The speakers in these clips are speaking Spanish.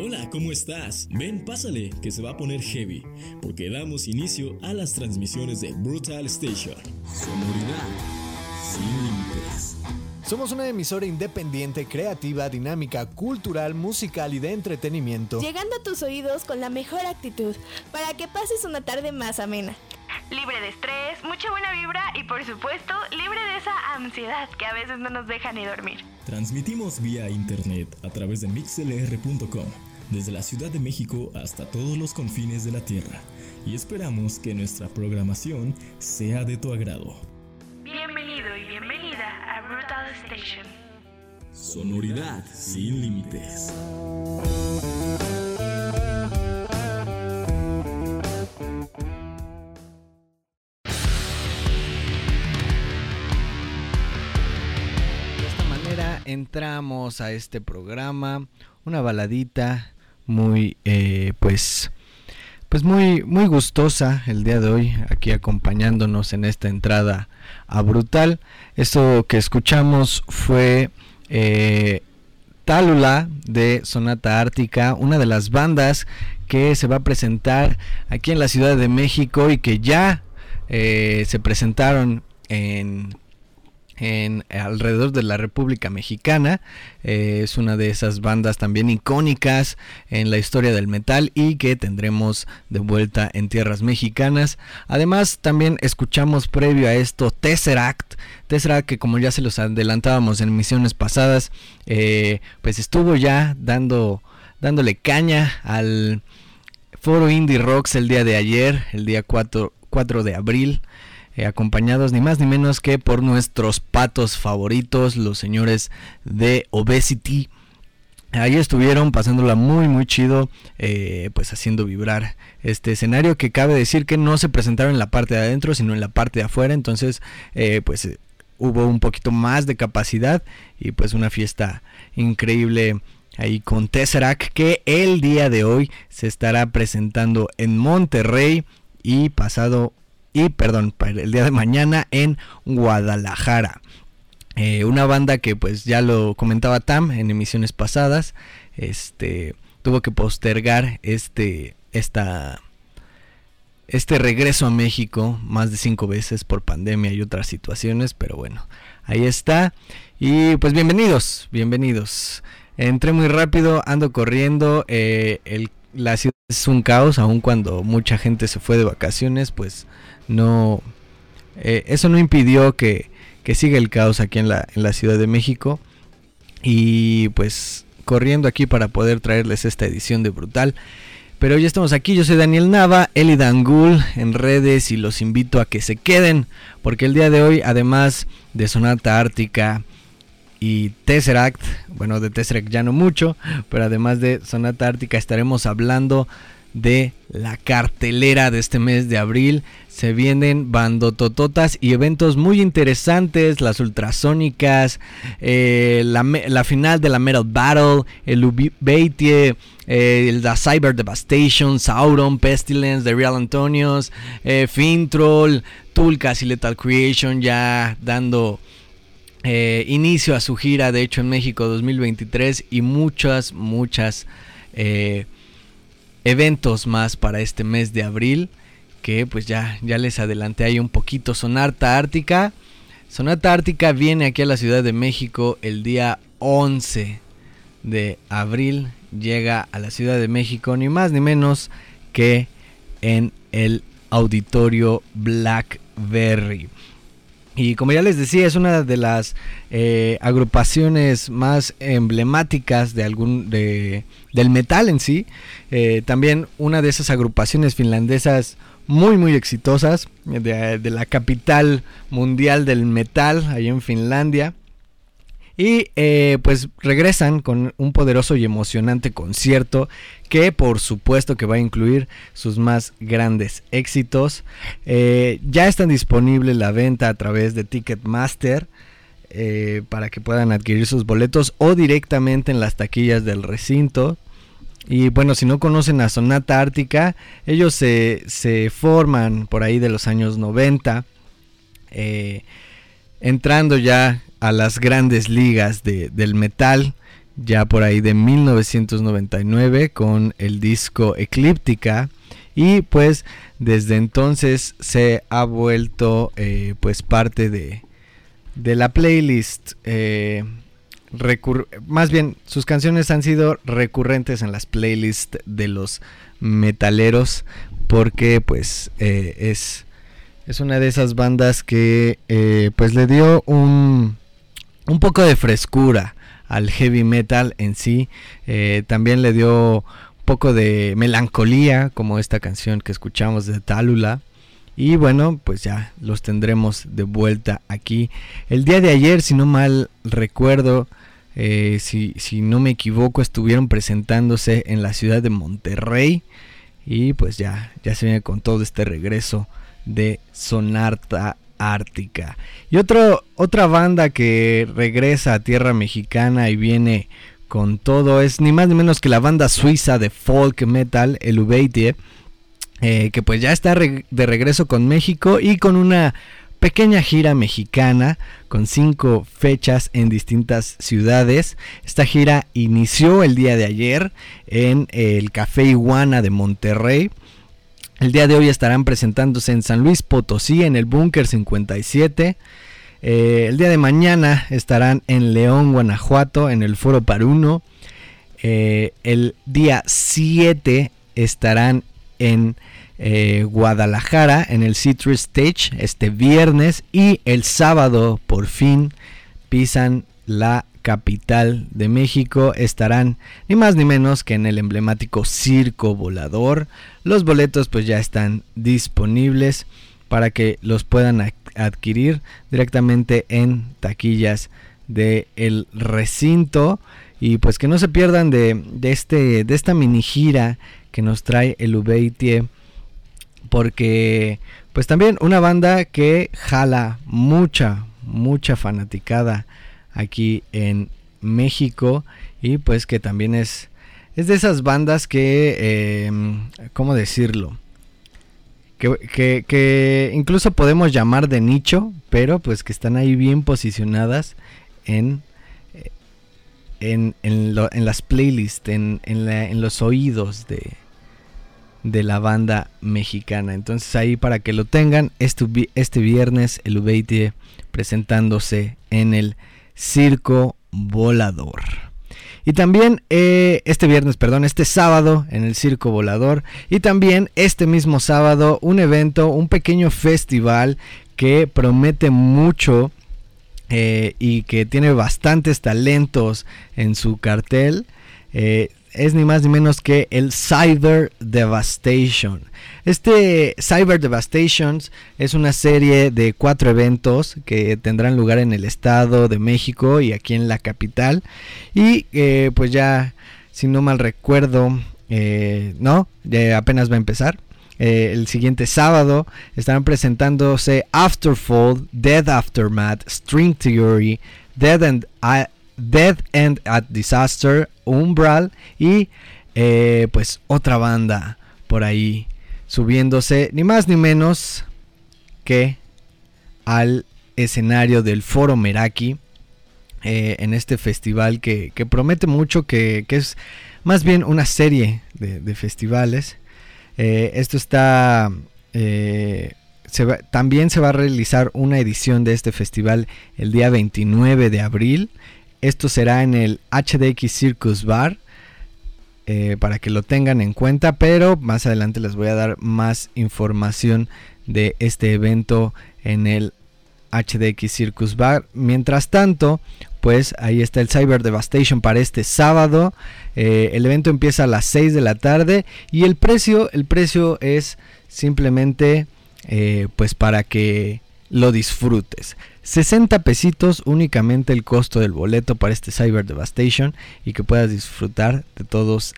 Hola, ¿cómo estás? Ven, pásale, que se va a poner heavy, porque damos inicio a las transmisiones de Brutal Station. Sonoridad sin límites. Somos una emisora independiente, creativa, dinámica, cultural, musical y de entretenimiento. Llegando a tus oídos con la mejor actitud, para que pases una tarde más amena. Libre de estrés, mucha buena vibra y por supuesto libre de esa ansiedad que a veces no nos deja ni dormir. Transmitimos vía internet a través de mixlr.com desde la Ciudad de México hasta todos los confines de la Tierra, y esperamos que nuestra programación sea de tu agrado. Bienvenido y bienvenida a Brutal Station. Sonoridad sin límites. Entramos a este programa, una baladita muy eh, pues pues muy muy gustosa el día de hoy aquí acompañándonos en esta entrada a brutal. Esto que escuchamos fue eh, Tálula de Sonata Ártica una de las bandas que se va a presentar aquí en la Ciudad de México y que ya eh, se presentaron en en alrededor de la República Mexicana. Eh, es una de esas bandas también icónicas en la historia del metal y que tendremos de vuelta en tierras mexicanas. Además, también escuchamos previo a esto Tesseract. Tesseract que como ya se los adelantábamos en misiones pasadas, eh, pues estuvo ya dando, dándole caña al foro Indie Rocks el día de ayer, el día 4, 4 de abril. Eh, acompañados ni más ni menos que por nuestros patos favoritos, los señores de Obesity. Ahí estuvieron pasándola muy muy chido, eh, pues haciendo vibrar este escenario que cabe decir que no se presentaron en la parte de adentro, sino en la parte de afuera, entonces eh, pues hubo un poquito más de capacidad y pues una fiesta increíble ahí con Tesseract que el día de hoy se estará presentando en Monterrey y pasado y perdón, el día de mañana en Guadalajara. Eh, una banda que pues ya lo comentaba Tam en emisiones pasadas, este tuvo que postergar este esta este regreso a México más de cinco veces por pandemia y otras situaciones, pero bueno, ahí está. Y pues bienvenidos, bienvenidos. Entré muy rápido, ando corriendo, eh, el, la ciudad es un caos, aun cuando mucha gente se fue de vacaciones, pues no eh, eso no impidió que, que, siga el caos aquí en la, en la Ciudad de México y pues corriendo aquí para poder traerles esta edición de Brutal. Pero ya estamos aquí, yo soy Daniel Nava, Eli Dangul en redes y los invito a que se queden porque el día de hoy además de Sonata Ártica y Tesseract, bueno de Tesseract ya no mucho, pero además de Sonata Ártica estaremos hablando de la cartelera de este mes de abril. Se vienen bandotototas y eventos muy interesantes, las ultrasónicas, eh, la, la, final de la Metal Battle, el Ubeitie, eh, la Cyber Devastation, Sauron, Pestilence, The Real Antonios, eh, Fintroll, Tulcas y Lethal Creation ya dando eh, inicio a su gira, de hecho en México 2023 y muchas, muchas... Eh, eventos más para este mes de abril que pues ya, ya les adelanté ahí un poquito Sonata Ártica. Sonata Ártica viene aquí a la Ciudad de México el día 11 de abril. Llega a la Ciudad de México ni más ni menos que en el auditorio Blackberry. Y como ya les decía, es una de las eh, agrupaciones más emblemáticas de algún de, del metal en sí. Eh, también una de esas agrupaciones finlandesas muy muy exitosas de, de la capital mundial del metal, ahí en Finlandia. Y eh, pues regresan con un poderoso y emocionante concierto que por supuesto que va a incluir sus más grandes éxitos. Eh, ya están disponibles la venta a través de Ticketmaster eh, para que puedan adquirir sus boletos o directamente en las taquillas del recinto. Y bueno, si no conocen a Sonata Ártica, ellos se, se forman por ahí de los años 90, entrando ya a las grandes ligas de, del metal. ya por ahí de 1999 con el disco Eclíptica y pues desde entonces se ha vuelto eh, pues parte de, de la playlist eh, más bien sus canciones han sido recurrentes en las playlists de los metaleros porque pues eh, es es una de esas bandas que pues le dio un un poco de frescura al heavy metal en sí. Eh, también le dio un poco de melancolía, como esta canción que escuchamos de Talula. Y bueno, pues ya los tendremos de vuelta aquí. El día de ayer, si no mal recuerdo, eh, si, si, no me equivoco, estuvieron presentándose en la ciudad de Monterrey. Y pues ya, ya se viene con todo este regreso de Sonarta Ártica. Y otra banda que regresa a tierra mexicana y viene con todo es ni más ni menos que la banda suiza de folk metal, el Ubeitie, eh, que pues ya está de regreso con México y con una pequeña gira mexicana con cinco fechas en distintas ciudades. Esta gira inició el día de ayer en el Café Iguana de Monterrey. El día de hoy estarán presentándose en San Luis Potosí, en el Búnker 57. Eh, el día de mañana estarán en León, Guanajuato, en el Foro Paruno. Eh, el día 7 estarán en eh, Guadalajara, en el Citrus Stage, este viernes. Y el sábado, por fin, pisan la capital de México estarán ni más ni menos que en el emblemático Circo Volador. Los boletos pues ya están disponibles para que los puedan adquirir directamente en taquillas del el recinto y pues que no se pierdan de, este de esta mini gira que nos trae el Ubeitie porque pues también una banda que jala mucha mucha fanaticada aquí en México y pues que también es, es de esas bandas que, em, ¿cómo decirlo? Que, que, incluso podemos llamar de nicho, pero pues que están ahí bien posicionadas en, en, en, las playlists, en, en, los oídos de, de la banda mexicana. Entonces ahí para que lo tengan, este, este viernes el Ubeitie presentándose en el Circo Volador. Y también eh, este viernes, perdón, este sábado en el Circo Volador. Y también este mismo sábado un evento, un pequeño festival que promete mucho eh, y que tiene bastantes talentos en su cartel. Eh, es ni más ni menos que el Cyber Devastation. Este Cyber Devastations es una serie de cuatro eventos que tendrán lugar en el Estado de México y aquí en la capital. Y eh, pues ya, si no mal recuerdo, eh, no, apenas va a empezar. Eh, el siguiente sábado estarán presentándose Afterfall, Dead Aftermath, String Theory, Dead and, Dead End at Disaster, Umbral y pues otra banda por ahí subiéndose ni más ni menos que al escenario del Foro Meraki eh, en este festival que, promete mucho, que, es más bien una serie de, festivales. Eh, esto está... Eh, también se va a realizar una edición de este festival el día 29 de abril. Esto será en el HDX Circus Bar eh, para que lo tengan en cuenta, pero más adelante les voy a dar más información de este evento en el HDX Circus Bar. Mientras tanto, pues ahí está el Cyber Devastation para este sábado. Eh, el evento empieza a las 6 de la tarde y el precio, el precio es simplemente eh, pues para que lo disfrutes. 60 pesitos únicamente el costo del boleto para este Cyber Devastation y que puedas disfrutar de todos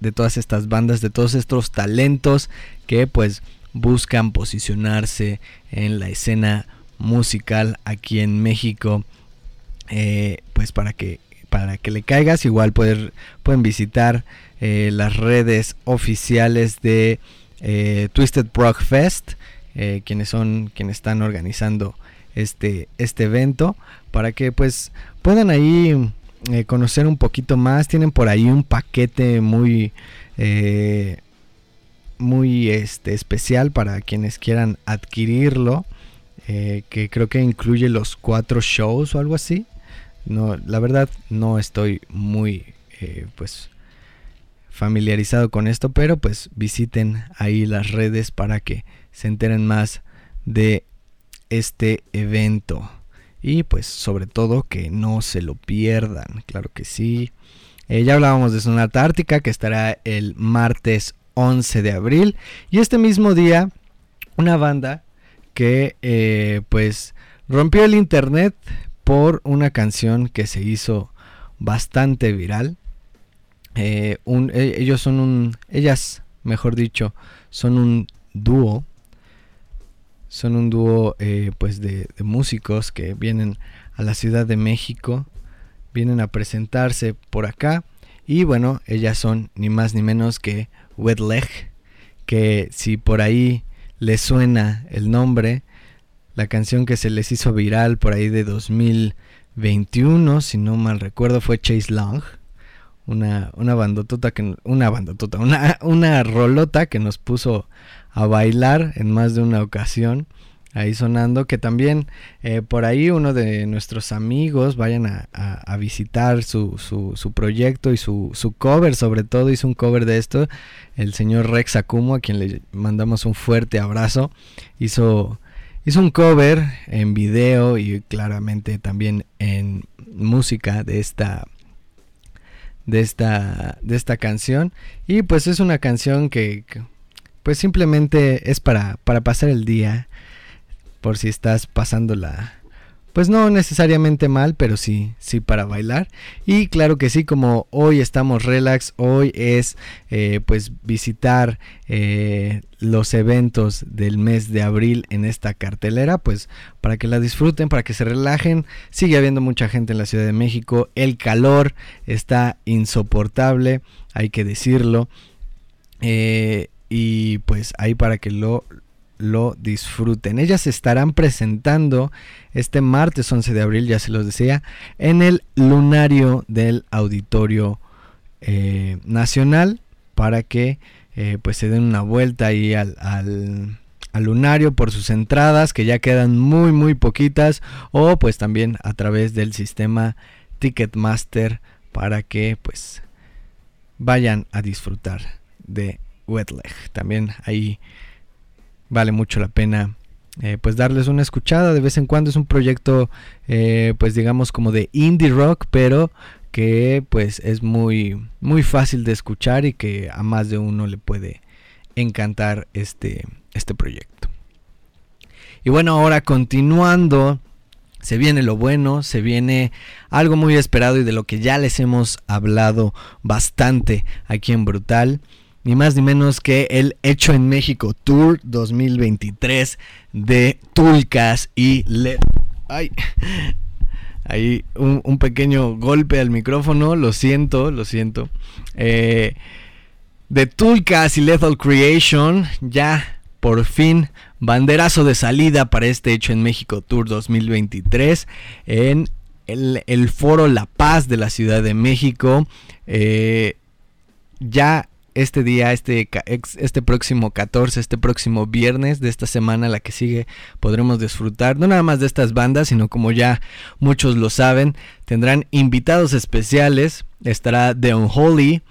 de todas estas bandas, de todos estos talentos que pues buscan posicionarse en la escena musical aquí en México. Eh, pues para que para que le caigas igual pueden visitar eh, las redes oficiales de eh, Twisted Rock Fest quienes son quienes están organizando este, este evento para que pues puedan ahí eh, conocer un poquito más, tienen por ahí un paquete muy, eh, muy este, especial para quienes quieran adquirirlo, eh, que creo que incluye los cuatro shows o algo así. No, la verdad no estoy muy, pues, familiarizado con esto, pero pues visiten ahí las redes para que se enteren más de este evento. Y pues sobre todo que no se lo pierdan, claro que sí. Eh, ya hablábamos de Sonata Ártica que estará el martes 11 de abril. Y este mismo día, una banda que eh, pues rompió el internet por una canción que se hizo bastante viral. Eh, ellos son un, ellas, mejor dicho, son un dúo son un dúo eh, pues de, músicos que vienen a la Ciudad de México, vienen a presentarse por acá y bueno, ellas son ni más ni menos que Wet que si por ahí les suena el nombre, la canción que se les hizo viral por ahí de 2021, si no mal recuerdo, fue Chase Long. Una, una bandotota que una bandotota, una, una rolota que nos puso a bailar en más de una ocasión ahí sonando que también eh, por ahí uno de nuestros amigos vayan a, visitar su, su, proyecto y su, su, cover sobre todo hizo un cover de esto el señor Rex Akumo a quien le mandamos un fuerte abrazo hizo hizo un cover en video y claramente también en música de esta de esta de esta canción. Y pues es una canción que pues simplemente es para, para pasar el día, por si estás pasándola, pues no necesariamente mal, pero sí, sí para bailar. Y claro que sí, como hoy estamos relax, hoy es eh, pues visitar eh, los eventos del mes de abril en esta cartelera, pues para que la disfruten, para que se relajen. Sigue habiendo mucha gente en la Ciudad de México, el calor está insoportable, hay que decirlo. Eh, y pues ahí para que lo, lo disfruten. Ellas estarán presentando este martes 11 de abril, ya se los decía, en el lunario del Auditorio eh, Nacional para que eh, pues se den una vuelta ahí al, al, lunario por sus entradas que ya quedan muy muy poquitas o pues también a través del sistema Ticketmaster para que pues vayan a disfrutar de Wetleg. También ahí vale mucho la pena eh, pues darles una escuchada de vez en cuando. Es un proyecto eh, pues digamos como de indie rock, pero que pues es muy muy fácil de escuchar y que a más de uno le puede encantar este, este proyecto. Y bueno, ahora continuando, se viene lo bueno, se viene algo muy esperado y de lo que ya les hemos hablado bastante aquí en Brutal ni más ni menos que el Hecho en México Tour 2023 de Tulcas y LED. Ay, ahí un, pequeño golpe al micrófono, lo siento, lo siento. Eh, de Tulcas y Lethal Creation, ya por fin banderazo de salida para este Hecho en México Tour 2023 en el, foro La Paz de la Ciudad de México. Eh, ya este día, este, este próximo 14, este próximo viernes de esta semana, la que sigue, podremos disfrutar no nada más de estas bandas, sino como ya muchos lo saben, tendrán invitados especiales. Estará The Unholy,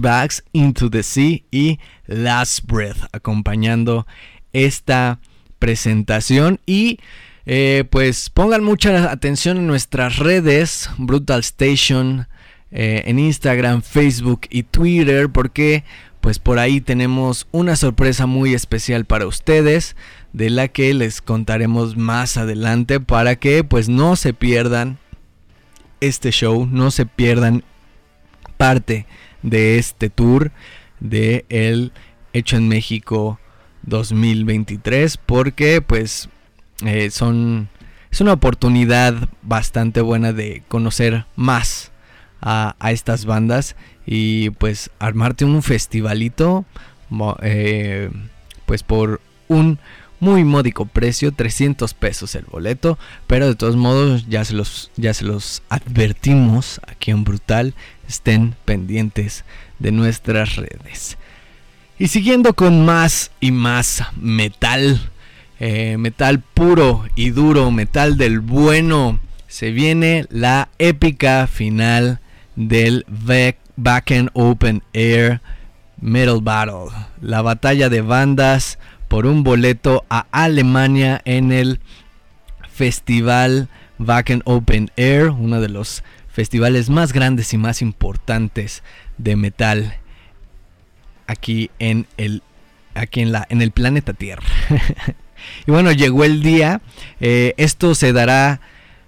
Bags, Into the Sea y Last Breath acompañando esta presentación y eh, pues pongan mucha atención en nuestras redes Brutal Station eh, en Instagram, Facebook y Twitter porque pues por ahí tenemos una sorpresa muy especial para ustedes de la que les contaremos más adelante para que pues no se pierdan este show, no se pierdan parte de este tour de el Hecho en México 2023 porque pues eh, son es una oportunidad bastante buena de conocer más a, estas bandas y pues armarte un festivalito eh, pues por un muy módico precio, 300 pesos el boleto, pero de todos modos ya se los, ya se los advertimos aquí en Brutal, estén pendientes de nuestras redes. Y siguiendo con más y más metal, eh, metal puro y duro, metal del bueno, se viene la épica final del Back Open Air Metal Battle, la batalla de bandas por un boleto a Alemania en el festival Wacken Open Air, uno de los festivales más grandes y más importantes de metal aquí en el aquí en la en el planeta Tierra. y bueno, llegó el día. Eh, esto se dará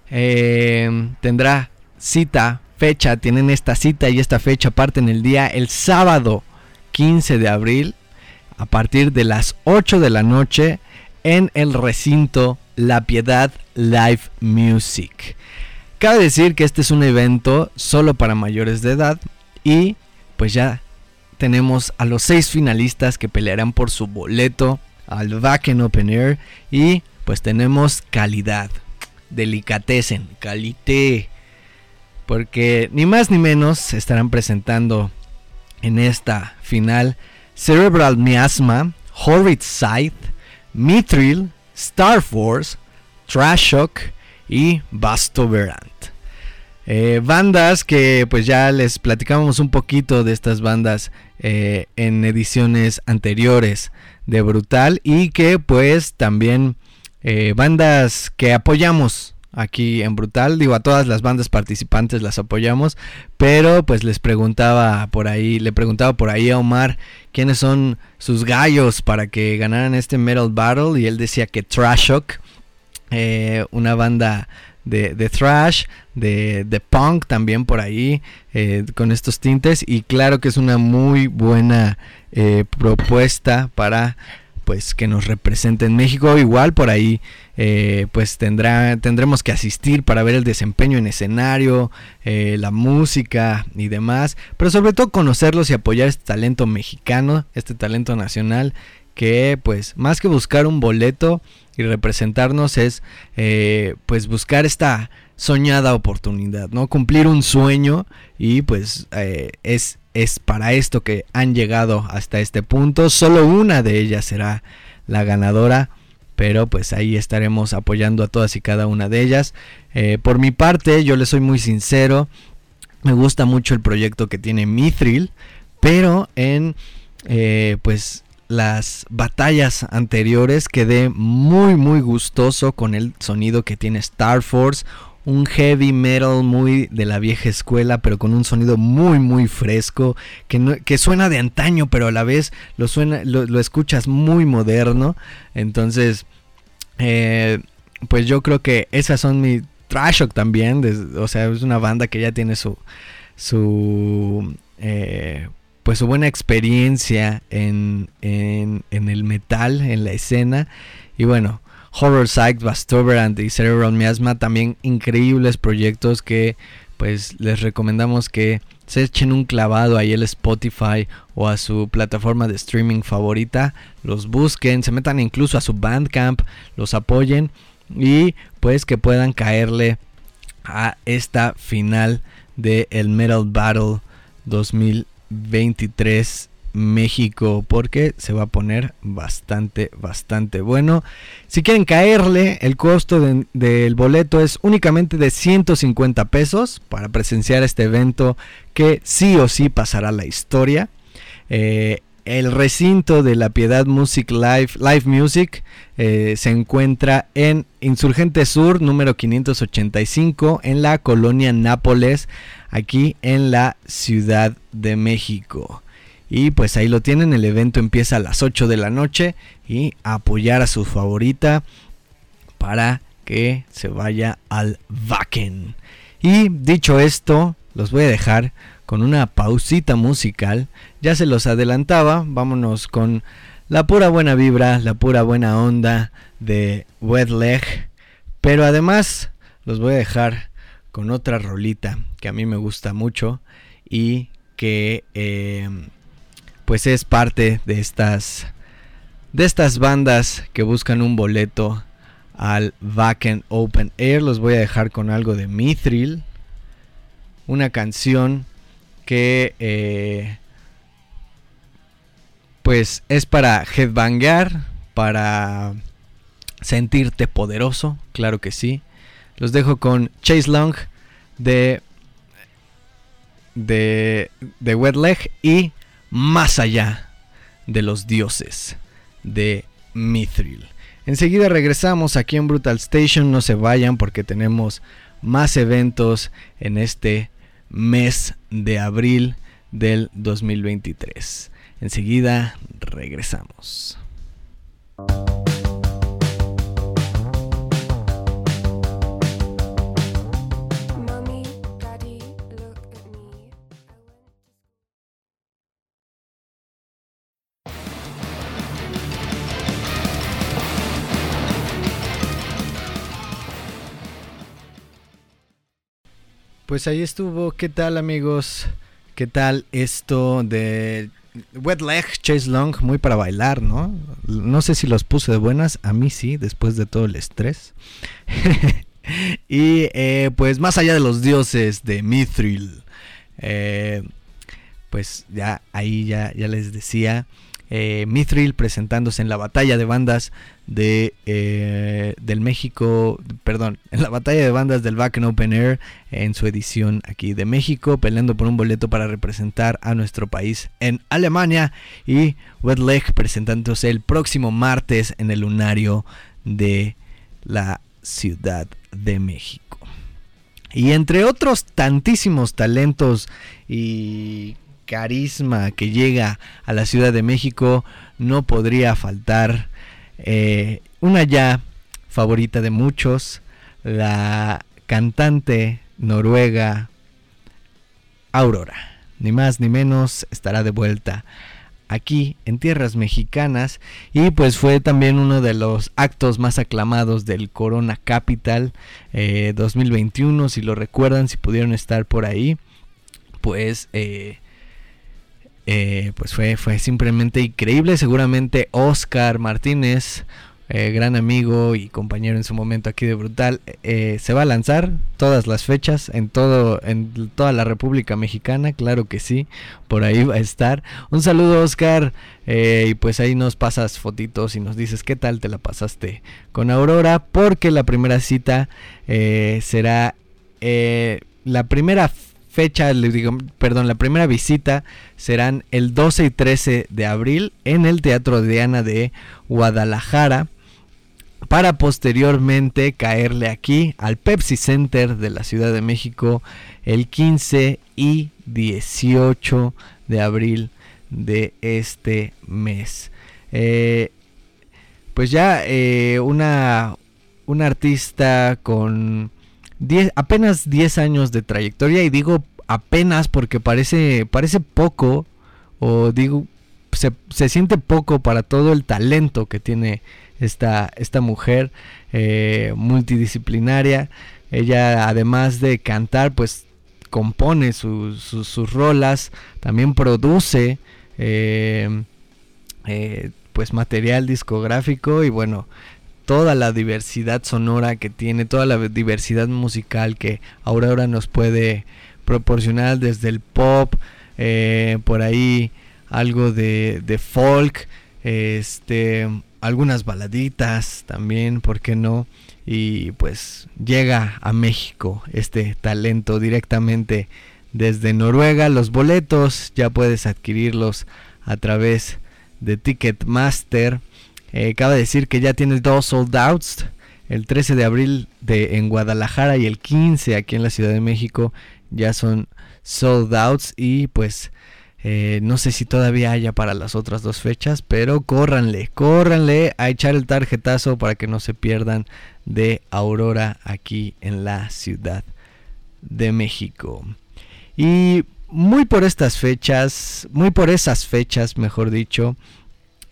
eh, tendrá cita, fecha, tienen esta cita y esta fecha parte en el día el sábado 15 de abril a partir de las 8 de la noche en el recinto La Piedad Live Music. Cabe decir que este es un evento solo para mayores de edad y pues ya tenemos a los seis finalistas que pelearán por su boleto al Wacken Open Air y pues tenemos calidad, delicatessen, calité, porque ni más ni menos estarán presentando en esta final Cerebral Miasma, Horrid Sight, Mithril, Star Force, Trash Shock y Bastoverant. Eh, bandas que pues ya les platicábamos un poquito de estas bandas eh, en ediciones anteriores de Brutal y que pues también eh, bandas que apoyamos aquí en Brutal. Digo, a todas las bandas participantes las apoyamos, pero pues les preguntaba por ahí, le preguntaba por ahí a Omar quiénes son sus gallos para que ganaran este Metal Battle y él decía que Trash Shock, eh, una banda de, de thrash, de, de, punk también por ahí, eh, con estos tintes y claro que es una muy buena eh, propuesta para pues que nos represente en México. Igual por ahí eh, pues tendrá, tendremos que asistir para ver el desempeño en escenario, eh, la música y demás. Pero sobre todo conocerlos y apoyar este talento mexicano, este talento nacional que pues más que buscar un boleto y representarnos es eh, pues buscar esta soñada oportunidad, ¿no? Cumplir un sueño y pues es es para esto que han llegado hasta este punto. Solo una de ellas será la ganadora. Pero pues ahí estaremos apoyando a todas y cada una de ellas. Eh, por mi parte, yo les soy muy sincero. Me gusta mucho el proyecto que tiene Mithril. Pero en eh, pues las batallas anteriores quedé muy muy gustoso con el sonido que tiene Star Force un heavy metal muy de la vieja escuela, pero con un sonido muy, muy fresco, que, que suena de antaño, pero a la vez lo, suena, lo, escuchas muy moderno. Entonces, eh, pues yo creo que esas son mi trash también. o sea, es una banda que ya tiene su, su eh, pues su buena experiencia en, en, en el metal, en la escena. Y bueno, Horror Psych, Bastoverant y Cerebral Miasma, también increíbles proyectos que pues les recomendamos que se echen un clavado ahí el Spotify o a su plataforma de streaming favorita, los busquen, se metan incluso a su Bandcamp, los apoyen y pues que puedan caerle a esta final de el Metal Battle 2023 México porque se va a poner bastante, bastante bueno. Si quieren caerle, el costo del boleto es únicamente de 150 pesos para presenciar este evento que sí o sí pasará la historia. Eh, el recinto de la Piedad Music Live, Live Music eh, se encuentra en Insurgente Sur número 585 en la colonia Nápoles, aquí en la Ciudad de México. Y pues ahí lo tienen, el evento empieza a las 8 de la noche y apoyar a su favorita para que se vaya al Wacken. Y dicho esto, los voy a dejar con una pausita musical. Ya se los adelantaba, vámonos con la pura buena vibra, la pura buena onda de Wet Leg. Pero además los voy a dejar con otra rolita que a mí me gusta mucho y que... Eh, pues es parte de estas de estas bandas que buscan un boleto al Wacken Open Air, los voy a dejar con algo de Mithril, una canción que eh, pues es para headbangar, para sentirte poderoso, claro que sí. Los dejo con Chase Long de de, de Wet Leg y Más allá de los dioses de Mithril. Enseguida regresamos aquí en Brutal Station, no se vayan porque tenemos más eventos en este mes de abril del 2023. Enseguida regresamos. Pues ahí estuvo. ¿Qué tal amigos? ¿Qué tal esto de Wet Leg, Chase Long? Muy para bailar, ¿no? No sé si los puse de buenas. A mí sí, después de todo el estrés. y eh, pues más allá de los dioses de Mithril. Eh, pues ya ahí ya, ya les decía eh, Mithril presentándose en la batalla de bandas de eh, del México, perdón, en la batalla de bandas del Back Open Air en su edición aquí de México, peleando por un boleto para representar a nuestro país en Alemania y Wet Leg presentándose el próximo martes en el lunario de la Ciudad de México. Y entre otros tantísimos talentos y carisma que llega a la Ciudad de México, no podría faltar eh, una ya favorita de muchos, la cantante noruega Aurora. Ni más ni menos estará de vuelta aquí en tierras mexicanas y pues fue también uno de los actos más aclamados del Corona Capital 2021 eh, si lo recuerdan si pudieron estar por ahí pues eh, eh, pues fue, fue simplemente increíble. Seguramente Oscar Martínez, eh, gran amigo y compañero en su momento aquí de Brutal, eh, se va a lanzar todas las fechas en todo en toda la República Mexicana, claro que sí, por ahí va a estar. Un saludo Oscar y pues ahí nos pasas fotitos y nos dices qué tal te la pasaste con Aurora, porque la primera cita será la primera fecha, les digo, perdón, la primera visita serán el 12 y 13 de abril en el Teatro Diana de Guadalajara para posteriormente caerle aquí al Pepsi Center de la Ciudad de México el 15 y 18 de abril de este mes. Eh, pues ya eh, una, una artista con apenas 10 años de trayectoria y digo apenas porque parece, parece poco o digo, se, se siente poco para todo el talento que tiene esta, esta mujer eh, multidisciplinaria. Ella además de cantar pues compone sus rolas, también produce eh, eh, pues material discográfico y bueno, toda la diversidad sonora que tiene, toda la diversidad musical que ahora nos puede proporcionar desde el pop, eh, por ahí algo de, folk, este, algunas baladitas también, ¿por qué no? Y pues llega a México este talento directamente desde Noruega. Los boletos ya puedes adquirirlos a través de Ticketmaster. Eh, cabe decir que ya tienes dos sold outs. El 13 de abril de, en Guadalajara y el 15 aquí en la Ciudad de México ya son sold outs y pues eh, no sé si todavía haya para las otras dos fechas, pero córranle, córranle a echar el tarjetazo para que no se pierdan de Aurora aquí en la Ciudad de México. Y muy por estas fechas, muy por esas fechas, mejor dicho,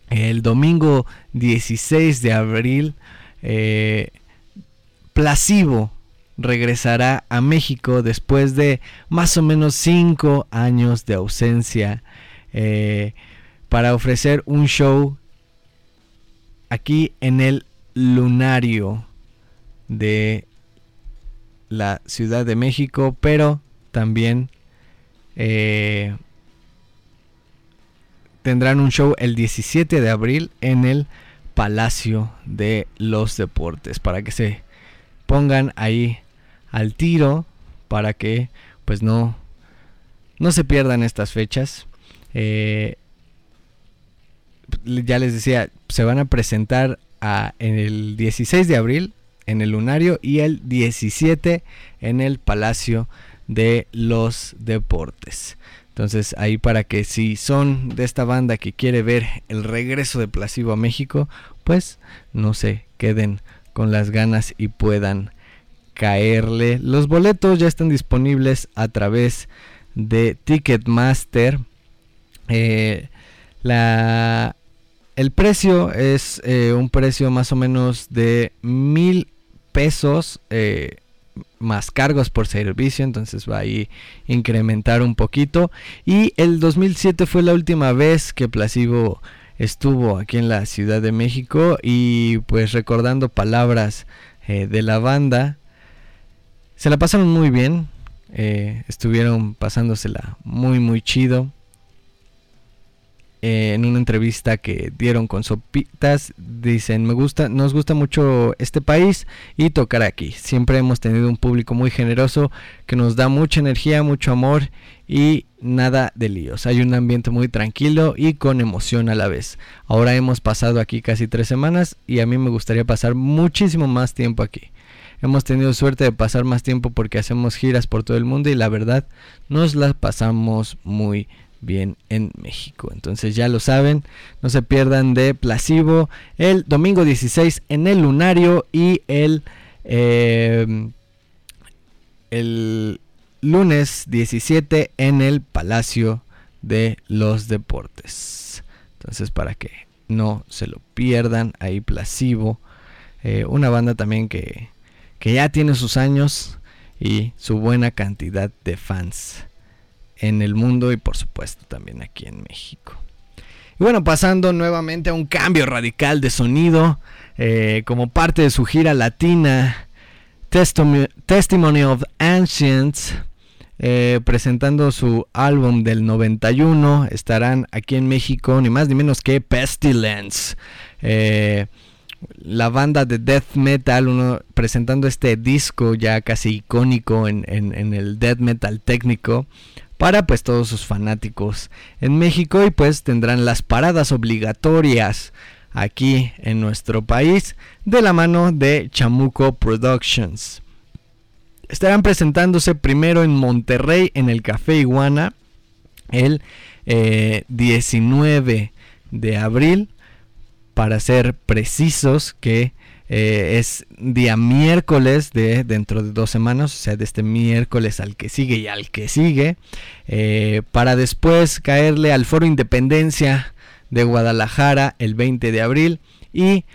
el domingo 16 de abril, eh, regresará a México después de más o menos 5 años de ausencia eh, para ofrecer un show aquí en el lunario de la Ciudad de México, pero también eh, tendrán un show el 17 de abril en el Palacio de los Deportes para que se pongan ahí al tiro para que pues no no se pierdan estas fechas eh, ya les decía se van a presentar en el 16 de abril en el Lunario y el 17 en el Palacio de los Deportes. Entonces ahí para que si son de esta banda que quiere ver el regreso de Plasivo a México, pues no se queden con las ganas y puedan caerle. Los boletos ya están disponibles a través de Ticketmaster. Eh, la, el precio es eh, un precio más o menos de mil pesos eh, más cargos por servicio, entonces va a incrementar un poquito. Y el 2007 fue la última vez que Plasivo estuvo aquí en la Ciudad de México y pues recordando palabras eh, de la banda, se la pasaron muy bien, estuvieron pasándosela muy muy chido. Eh, en una entrevista que dieron con Sopitas, dicen, me gusta, nos gusta mucho este país y tocar aquí. Siempre hemos tenido un público muy generoso que nos da mucha energía, mucho amor y nada de líos. Hay un ambiente muy tranquilo y con emoción a la vez. Ahora hemos pasado aquí casi tres semanas y a mí me gustaría pasar muchísimo más tiempo aquí. Hemos tenido suerte de pasar más tiempo porque hacemos giras por todo el mundo y la verdad nos las pasamos muy bien bien en México. Entonces ya lo saben, no se pierdan de Plasivo el domingo 16 en el Lunario y el, em, el lunes 17 en el Palacio de los Deportes. Entonces para que no se lo pierdan, ahí Plasivo, eh, una banda también que, que ya tiene sus años y su buena cantidad de fans en el mundo y por supuesto también aquí en México. Y bueno, pasando nuevamente a un cambio radical de sonido, eh, como parte de su gira latina, Testimony of Ancients, eh, presentando su álbum del 91, estarán aquí en México, ni más ni menos que Pestilence. Eh, la banda de death metal, uno, presentando este disco ya casi icónico en, en el death metal técnico, para pues todos sus fanáticos en México y pues tendrán las paradas obligatorias aquí en nuestro país de la mano de Chamuco Productions. Estarán presentándose primero en Monterrey en el Café Iguana el 19 eh, de abril para ser precisos que eh, es día miércoles de dentro de dos semanas, o sea, de este miércoles al que sigue y al que sigue, eh, para después caerle al Foro Independencia de Guadalajara el 20 de abril y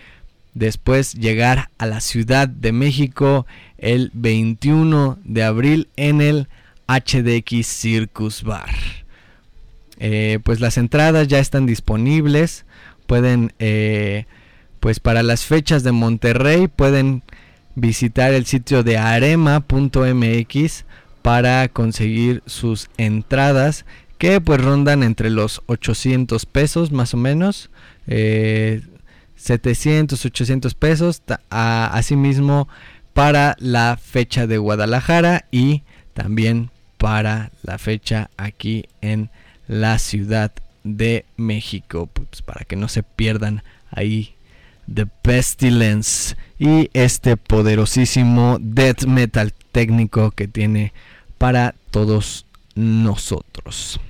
después llegar a la Ciudad de México el 21 de abril en el HDX Circus Bar. Eh, pues las entradas ya están disponibles, pueden pues para las fechas de Monterrey pueden visitar el sitio de arema.mx para conseguir sus entradas que pues rondan entre los 800 pesos más o menos 700 eh, 800 pesos asimismo para la fecha de Guadalajara y también para la fecha aquí en la ciudad de México. Pues para que no se pierdan ahí The Pestilence y este poderosísimo death metal técnico que tiene para todos nosotros.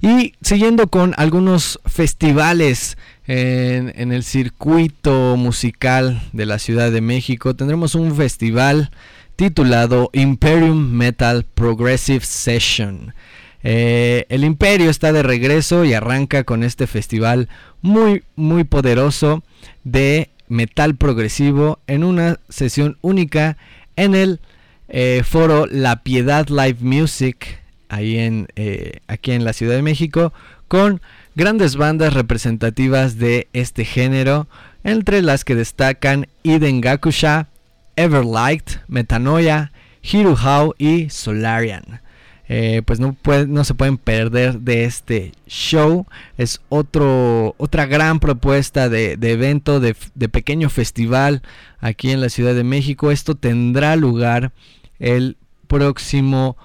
Y siguiendo con algunos festivales en, el circuito musical de la Ciudad de México, tendremos un festival titulado Imperium Metal Progressive Session. Eh, el Imperio está de regreso y arranca con este festival muy, muy poderoso de metal progresivo en una sesión única en el eh, foro La Piedad Live Music, ahí en, eh, aquí en la Ciudad de México, con grandes bandas representativas de este género, entre las que destacan Iden Gakusha, Everlight, Metanoia, Hiruhau y Solarian. Eh, pues no, no se pueden perder de este show. Es otro, otra gran propuesta de, evento, de, pequeño festival aquí en la Ciudad de México. Esto tendrá lugar el próximo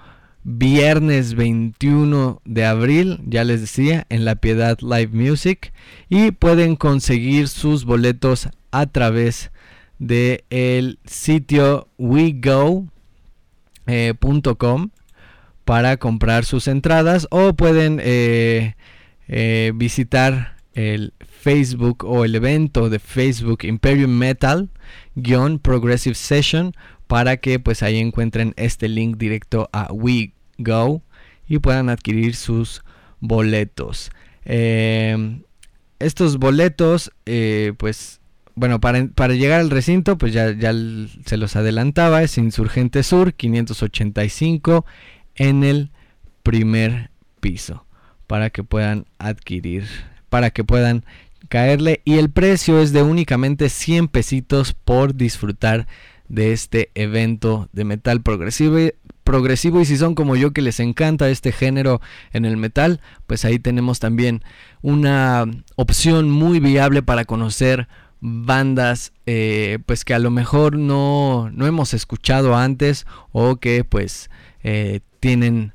viernes 21 de abril, ya les decía, en La Piedad Live Music. Y pueden conseguir sus boletos a través del el sitio wego.com para comprar sus entradas o pueden eh, eh, visitar el Facebook o el evento de Facebook Imperium Metal Progressive Session para que pues ahí encuentren este link directo a WeGo y puedan adquirir sus boletos. Eh, estos boletos pues bueno, para, para, llegar al recinto, pues ya, ya se los adelantaba, es Insurgente Sur 585 en el primer piso para que puedan adquirir, para que puedan caerle. Y el precio es de únicamente 100 pesitos por disfrutar de este evento de metal progresivo progresivo. Y si son como yo que les encanta este género en el metal, pues ahí tenemos también una opción muy viable para conocer bandas eh, pues que a lo mejor no, no hemos escuchado antes o que pues eh, tienen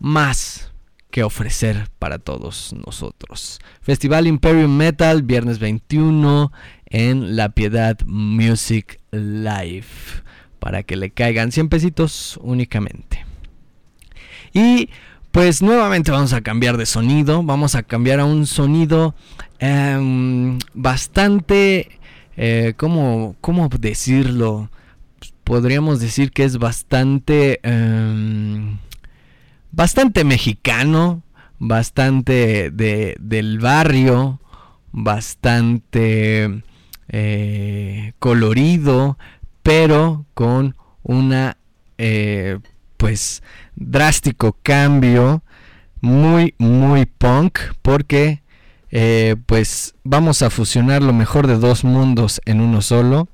más que ofrecer para todos nosotros. Festival Imperium Metal, viernes 21 en La Piedad Music Live. Para que le caigan 100 pesitos únicamente. Y pues nuevamente vamos a cambiar de sonido. Vamos a cambiar a un sonido em, bastante... Eh, ¿cómo, ¿Cómo decirlo? Podríamos decir que es bastante... Em, bastante mexicano, bastante de, del barrio, bastante eh, colorido, pero con una eh, pues drástico cambio, muy muy punk, porque eh, pues vamos a fusionar lo mejor de dos mundos en uno solo.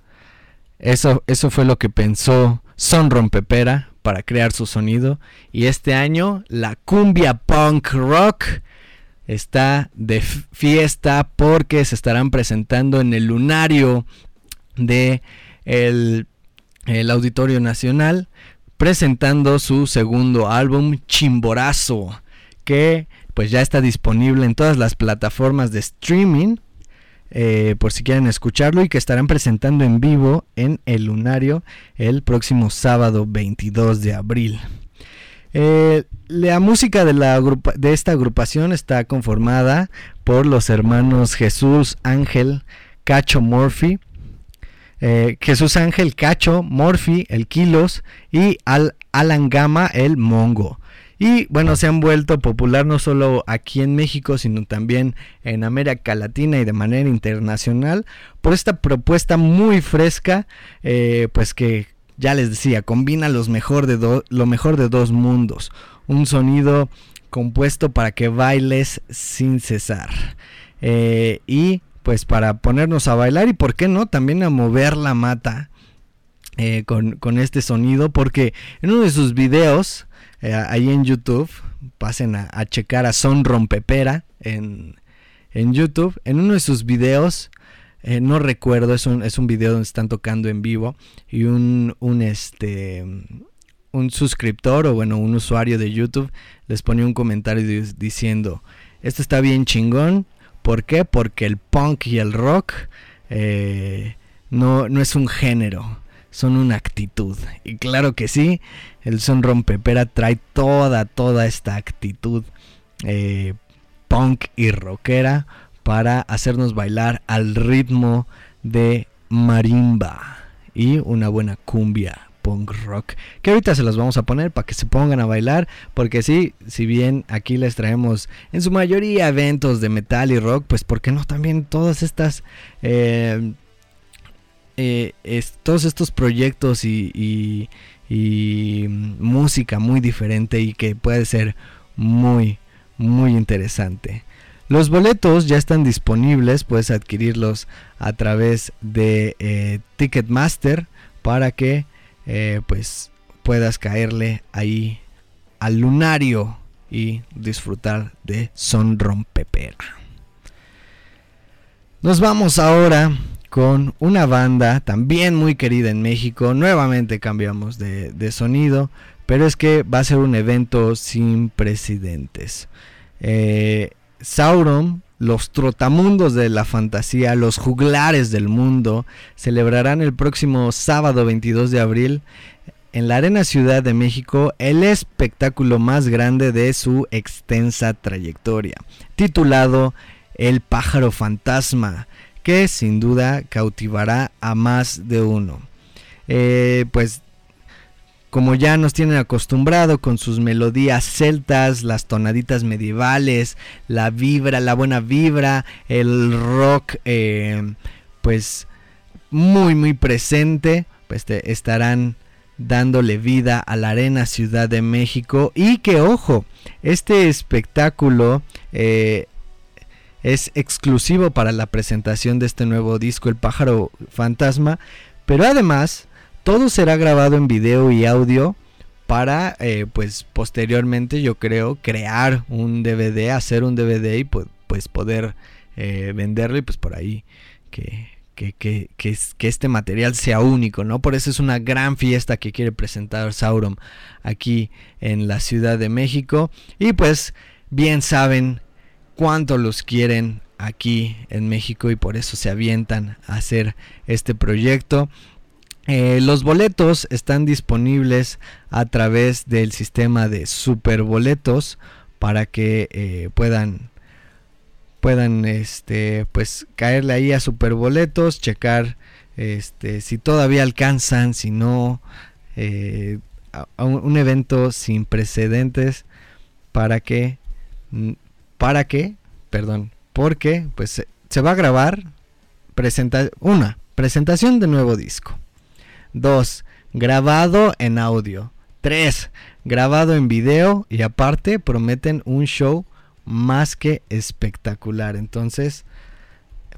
Eso, eso fue lo que pensó Son Rompepera para crear su sonido. Y este año la cumbia punk rock está de fiesta porque se estarán presentando en el lunario de el, el Auditorio Nacional presentando su segundo álbum Chimborazo que pues ya está disponible en todas las plataformas de streaming eh, por si quieren escucharlo y que estarán presentando en vivo en el Lunario el próximo sábado 22 de abril. Eh, la música de, esta agrupación está conformada por los hermanos Jesús Ángel Cacho Murphy, eh, Jesús Ángel Cacho Murphy, el Kilos y Al Alan Gama, el Mongo. Y bueno, se han vuelto popular no solo aquí en México, sino también en América Latina y de manera internacional por esta propuesta muy fresca, eh, pues que ya les decía, combina mejor de lo mejor de dos mundos. Un sonido compuesto para que bailes sin cesar. Eh, y pues para ponernos a bailar y por qué no, también a mover la mata eh, con, con, este sonido, porque en uno de sus videos eh, ahí en YouTube. Pasen a, checar a Son Rompepera en, en, YouTube. En uno de sus videos, eh, no recuerdo, es un, es un video donde están tocando en vivo y un, un, este, un suscriptor o bueno, un usuario de YouTube les pone un comentario diciendo, esto está bien chingón. ¿Por qué? Porque el punk y el rock eh, no, no es un género, son una actitud. Y claro que sí, el son rompepera trae toda, toda esta actitud eh, punk y rockera para hacernos bailar al ritmo de marimba y una buena cumbia punk rock que ahorita se los vamos a poner para que se pongan a bailar porque sí, si bien aquí les traemos en su mayoría eventos de metal y rock pues por qué no también todas estas eh, eh, todos estos proyectos y música muy diferente y que puede ser muy, muy interesante. Los boletos ya están disponibles, puedes adquirirlos a través de eh, Ticketmaster para que eh, pues puedas caerle ahí al lunario y disfrutar de Son Rompepera. Nos vamos ahora con una banda también muy querida en México. Nuevamente cambiamos de, sonido, pero es que va a ser un evento sin precedentes. Eh, Sauron, los trotamundos de la fantasía, los juglares del mundo, celebrarán el próximo sábado 22 de abril en la Arena Ciudad de México el espectáculo más grande de su extensa trayectoria, titulado El pájaro fantasma que sin duda cautivará a más de uno. Eh, pues como ya nos tienen acostumbrado con sus melodías celtas, las tonaditas medievales, la vibra, la buena vibra, el rock, eh, pues muy muy presente, pues estarán dándole vida a la Arena Ciudad de México y que ojo, este espectáculo eh, es exclusivo para la presentación de este nuevo disco, El pájaro fantasma, pero además todo será grabado en video y audio para eh, pues posteriormente yo creo crear un DVD, hacer un DVD y pues, pues poder eh, venderlo y pues por ahí que, que, que, que, este material sea único, ¿no? Por eso es una gran fiesta que quiere presentar Sauron aquí en la Ciudad de México y pues bien saben cuánto los quieren aquí en México y por eso se avientan a hacer este proyecto. Eh, los boletos están disponibles a través del sistema de superboletos para que eh, puedan puedan este pues caerle ahí a superboletos checar este si todavía alcanzan si no eh, un evento sin precedentes para que ¿Para qué? Perdón. Porque pues se va a grabar presenta una presentación de nuevo disco. Dos, grabado en audio. Tres, grabado en video y aparte prometen un show más que espectacular. Entonces,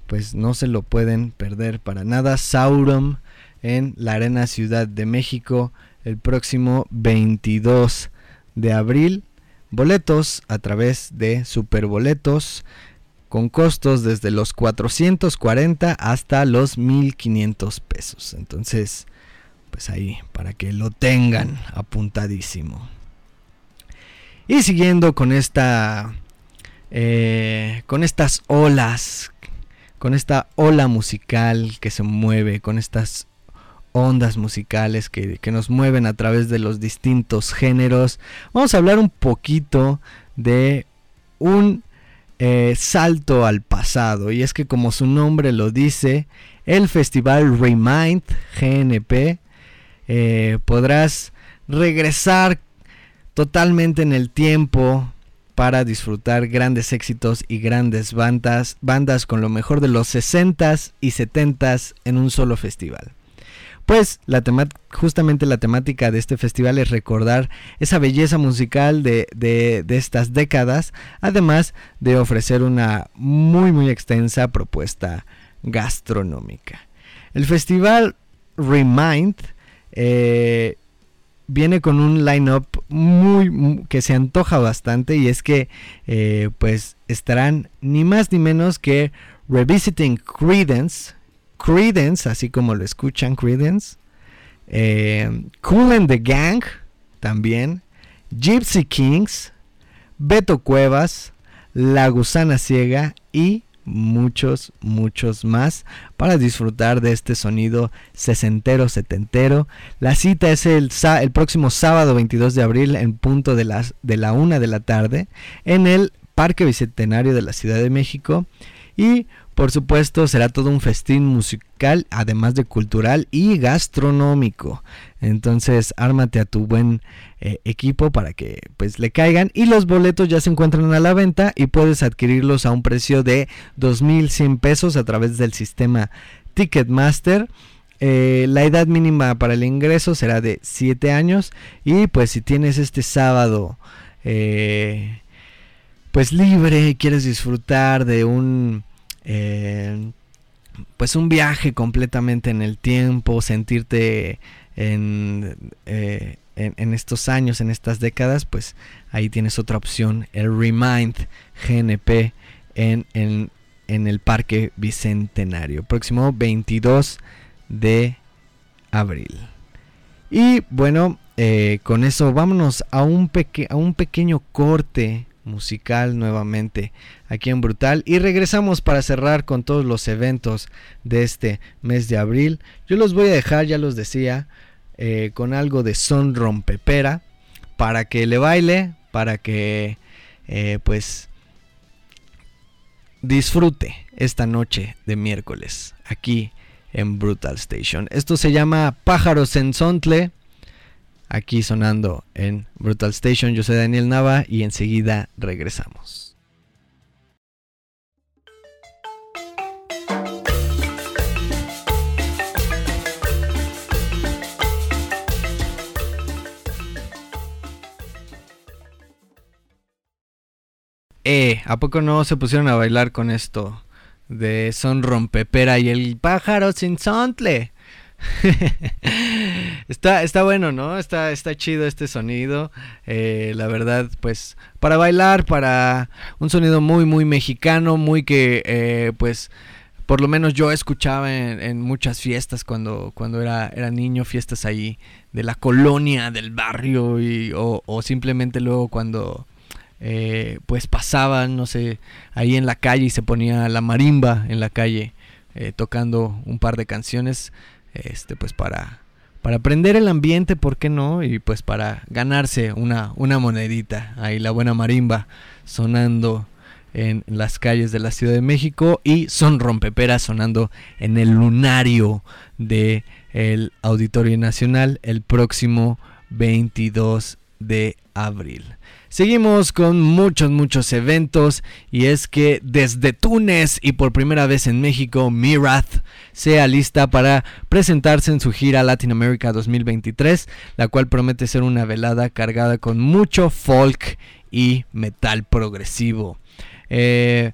pues no se lo pueden perder para nada. Sauron en la Arena Ciudad de México el próximo 22 de abril boletos a través de Superboletos con costos desde los 440 hasta los 1500 pesos. Entonces, pues ahí, para que lo tengan apuntadísimo. Y siguiendo con esta, eh, con estas olas, con esta ola musical que se mueve, con estas ondas musicales que, nos mueven a través de los distintos géneros. Vamos a hablar un poquito de un eh, salto al pasado. Y es que como su nombre lo dice, el festival Remind GNP eh, podrás regresar totalmente en el tiempo para disfrutar grandes éxitos y grandes bandas, bandas con lo mejor de los 60s y 70s en un solo festival. Pues justamente la temática de este festival es recordar esa belleza musical de, de, estas décadas, además de ofrecer una muy muy extensa propuesta gastronómica. El festival Remind eh, viene con un line-up muy, que se antoja bastante y es que eh, pues estarán ni más ni menos que Revisiting Credence, Credence, así como lo escuchan, Credence. Eh, cool and the Gang, también. Gypsy Kings. Beto Cuevas. La Gusana Ciega y muchos, muchos más para disfrutar de este sonido sesentero, setentero. La cita es el, próximo sábado 22 de abril en punto de, de la una de la tarde en el Parque Bicentenario de la Ciudad de México. Y por supuesto, será todo un festín musical, además de cultural y gastronómico. Entonces, ármate a tu buen eh, equipo para que pues le caigan y los boletos ya se encuentran a la venta y puedes adquirirlos a un precio de 2100 pesos a través del sistema Ticketmaster. Eh, la edad mínima para el ingreso será de 7 años y pues si tienes este sábado eh, pues libre, quieres disfrutar de un eh, pues un viaje completamente en el tiempo, sentirte en, eh, en, estos años, en estas décadas, pues ahí tienes otra opción, el Remind GNP en, en, en el Parque Bicentenario, próximo 22 de abril. Y bueno, eh, con eso vámonos a un, a un pequeño corte musical nuevamente aquí en Brutal y regresamos para cerrar con todos los eventos de este mes de abril. Yo los voy a dejar, ya los decía, eh, con algo de son rompepera para que le baile, para que eh, pues disfrute esta noche de miércoles aquí en Brutal Station. Esto se llama Pájaros en Sontle. Aquí sonando en Brutal Station. Yo soy Daniel Nava y enseguida regresamos. Eh, ¿a poco no se pusieron a bailar con esto? De son rompepera y el pájaro sin sontle. está, está bueno, ¿no? Está, está chido este sonido. Eh, la verdad, pues, para bailar, para un sonido muy, muy mexicano, muy que, eh, pues, por lo menos yo escuchaba en, muchas fiestas cuando, cuando era, era niño, fiestas ahí de la colonia, del barrio, y, o, simplemente luego cuando eh, pues pasaban, no sé, ahí en la calle y se ponía la marimba en la calle tocando un par de canciones, este, pues para, para aprender el ambiente, ¿por qué no? Y pues para ganarse una, una monedita, ahí la buena marimba sonando en las calles de la Ciudad de México y son rompeperas sonando en el lunario de el Auditorio Nacional el próximo 22 de abril. Seguimos con muchos, muchos eventos y es que desde Túnez y por primera vez en México, Mirath se alista para presentarse en su gira Latinoamérica 2023, la cual promete ser una velada cargada con mucho folk y metal progresivo. Eh,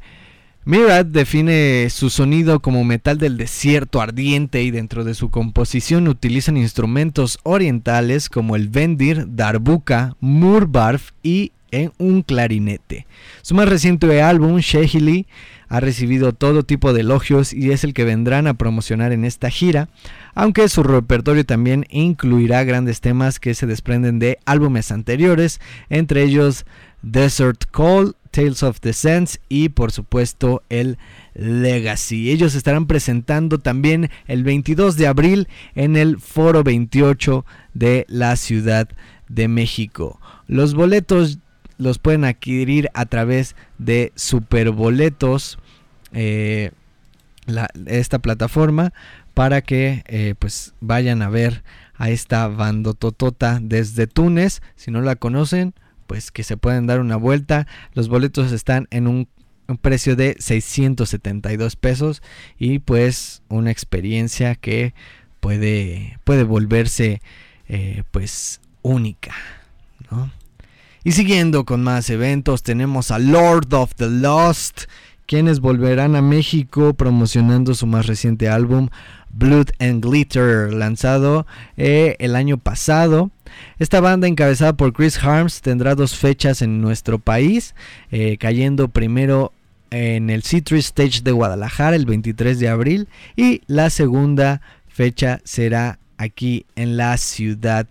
Mirad define su sonido como metal del desierto ardiente y dentro de su composición utilizan instrumentos orientales como el vendir, darbuka, murbarf y en un clarinete. Su más reciente álbum, Shehili, ha recibido todo tipo de elogios y es el que vendrán a promocionar en esta gira, aunque su repertorio también incluirá grandes temas que se desprenden de álbumes anteriores, entre ellos Desert Call, Tales of the Sands y por supuesto el Legacy. Ellos estarán presentando también el 22 de abril en el Foro 28 de la Ciudad de México. Los boletos los pueden adquirir a través de Superboletos, eh, esta plataforma, para que eh, pues vayan a ver a esta bandototota desde Túnez. Si no la conocen, pues que se pueden dar una vuelta. Los boletos están en un, precio de 672 pesos y pues una experiencia que puede, puede volverse eh, pues única. Y siguiendo con más eventos, tenemos a Lord of the Lost, quienes volverán a México promocionando su más reciente álbum Blood and Glitter, lanzado eh, el año pasado. Esta banda encabezada por Chris Harms tendrá dos fechas en nuestro país, eh, cayendo primero en el Citrus Stage de Guadalajara el 23 de abril y la segunda fecha será aquí en la Ciudad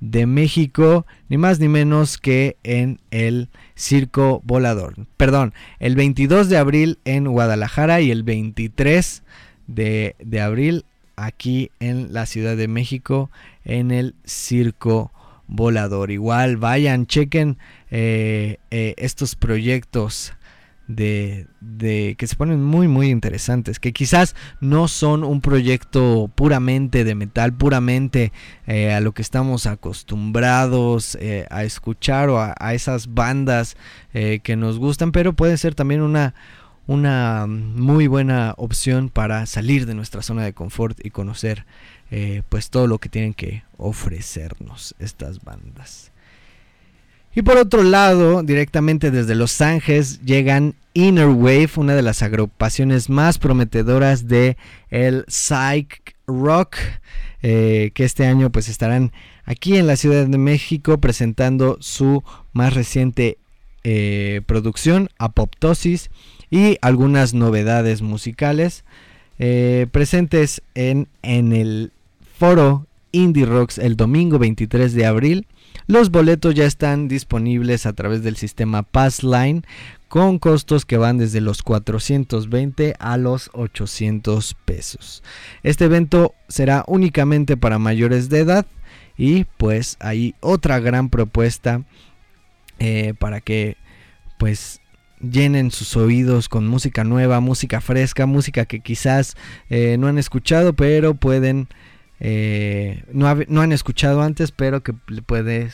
de México, ni más ni menos que en el Circo Volador. Perdón, el 22 de abril en Guadalajara y el 23 de, de abril aquí en la Ciudad de México en el Circo Volador. Igual vayan, chequen eh, eh, estos proyectos de, de, que se ponen muy muy interesantes que quizás no son un proyecto puramente de metal puramente eh, a lo que estamos acostumbrados a escuchar o a, a esas bandas que nos gustan pero puede ser también una una muy buena opción para salir de nuestra zona de confort y conocer eh, pues todo lo que tienen que ofrecernos estas bandas. Y por otro lado, directamente desde Los Ángeles llegan Inner Wave, una de las agrupaciones más prometedoras de el psych rock, eh, que este año pues estarán aquí en la Ciudad de México presentando su más reciente eh, producción, Apoptosis, y algunas novedades musicales eh, presentes en, en el foro Indie Rocks el domingo 23 de abril. Los boletos ya están disponibles a través del sistema Passline con costos que van desde los 420 a los 800 pesos. Este evento será únicamente para mayores de edad y pues hay otra gran propuesta eh, para que pues llenen sus oídos con música nueva, música fresca, música que quizás eh, no han escuchado pero pueden eh, no, no, han escuchado antes, pero que puede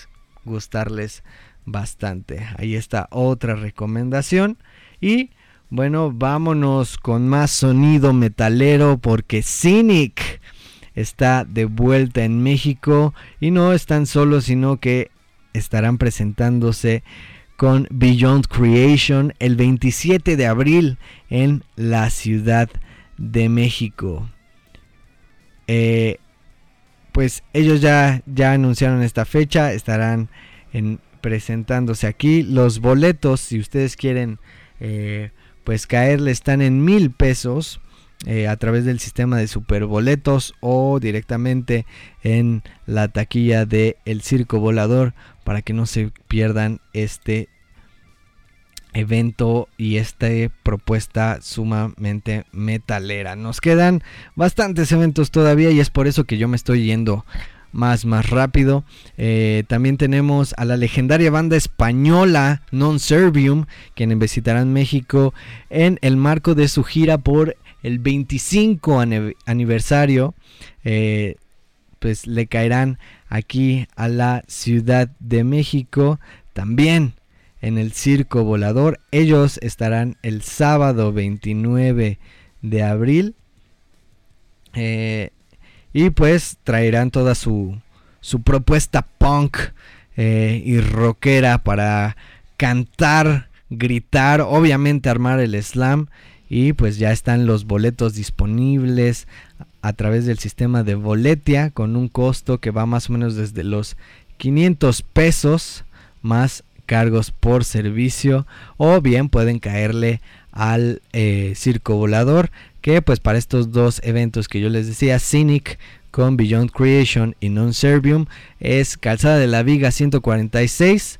gustarles bastante. Ahí está otra recomendación. Y bueno, vámonos con más sonido metalero porque Cynic está de vuelta en México y no están solos, sino que estarán presentándose con Beyond Creation el 27 de abril en la Ciudad de México. Eh, pues ellos ya, ya anunciaron esta fecha, estarán en, presentándose aquí. Los boletos, si ustedes quieren eh, pues caerle, están en mil pesos. Eh, a través del sistema de superboletos o directamente en la taquilla de El Circo Volador para que no se pierdan este evento y esta propuesta sumamente metalera. Nos quedan bastantes eventos todavía y es por eso que yo me estoy yendo más más rápido. Eh, también tenemos a la legendaria banda española Non Servium, quienes visitarán México en el marco de su gira por el 25 aniversario. Eh, pues le caerán aquí a la Ciudad de México. También en el Circo Volador. Ellos estarán el sábado 29 de abril. Eh, y pues traerán toda su, su propuesta punk eh, y rockera para cantar, gritar, obviamente armar el slam. Y pues ya están los boletos disponibles a través del sistema de Boletia con un costo que va más o menos desde los 500 pesos más cargos por servicio o bien pueden caerle al eh, circo volador que pues para estos dos eventos que yo les decía Cynic con Beyond Creation y Non Servium es Calzada de la Viga 146